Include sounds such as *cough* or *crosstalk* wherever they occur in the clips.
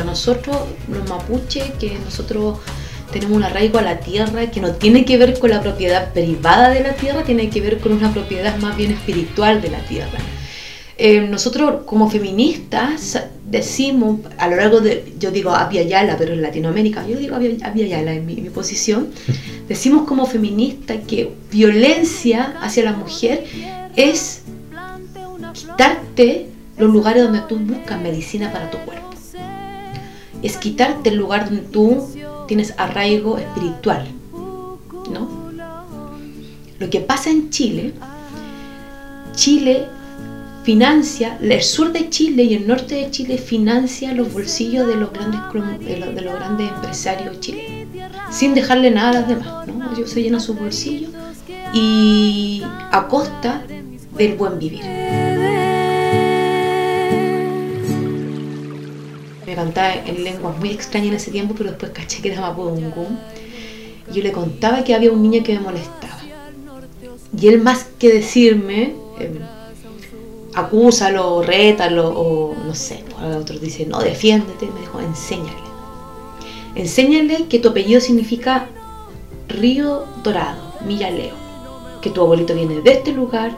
Para nosotros, los mapuches, que nosotros tenemos un arraigo a la tierra que no tiene que ver con la propiedad privada de la tierra, tiene que ver con una propiedad más bien espiritual de la tierra. Eh, nosotros como feministas decimos a lo largo de, yo digo Abya Yala, pero en Latinoamérica, yo digo Abya Yala en mi, mi posición, *laughs* decimos como feministas que violencia hacia la mujer es quitarte los lugares donde tú buscas medicina para tu cuerpo. Es quitarte el lugar donde tú tienes arraigo espiritual, ¿no? Lo que pasa en Chile, Chile financia, el sur de Chile y el norte de Chile financia los bolsillos de los grandes, de los, grandes empresarios chilenos, sin dejarle nada a los demás, ¿no? Ellos se llenan sus bolsillos y a costa del buen vivir. Cantaba en lenguas muy extrañas en ese tiempo, pero después caché que era Mapudungún. Y yo le contaba que había un niño que me molestaba. Y él más que decirme, eh, acúsalo, rétalo, o no sé, otro dice, no, defiéndete, me dijo, enséñale. Enséñale que tu apellido significa río dorado, millaleo. Que tu abuelito viene de este lugar,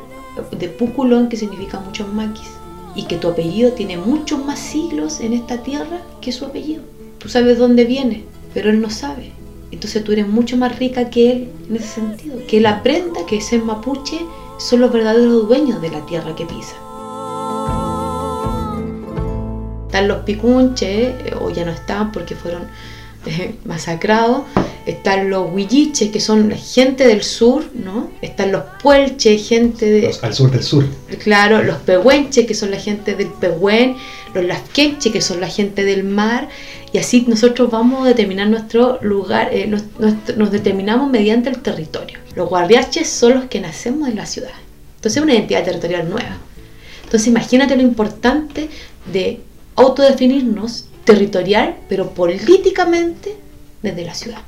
de Puculón, que significa muchos maquis y que tu apellido tiene muchos más siglos en esta tierra que su apellido. Tú sabes dónde viene, pero él no sabe. Entonces tú eres mucho más rica que él en ese sentido. Que él aprenda que ese mapuche son los verdaderos dueños de la tierra que pisa. Están los picunches, eh, o ya no están porque fueron eh, masacrados, están los huilliches, que son la gente del sur, ¿no? Están los puelches, gente de... al sur del sur. Claro, los pehuenches, que son la gente del pehuen, los lasquenches, que son la gente del mar, y así nosotros vamos a determinar nuestro lugar, eh, nos, nos, determinamos mediante el territorio. Los guardiaches son los que nacemos en la ciudad. Entonces es una identidad territorial nueva. Entonces imagínate lo importante de autodefinirnos territorial, pero políticamente desde la ciudad.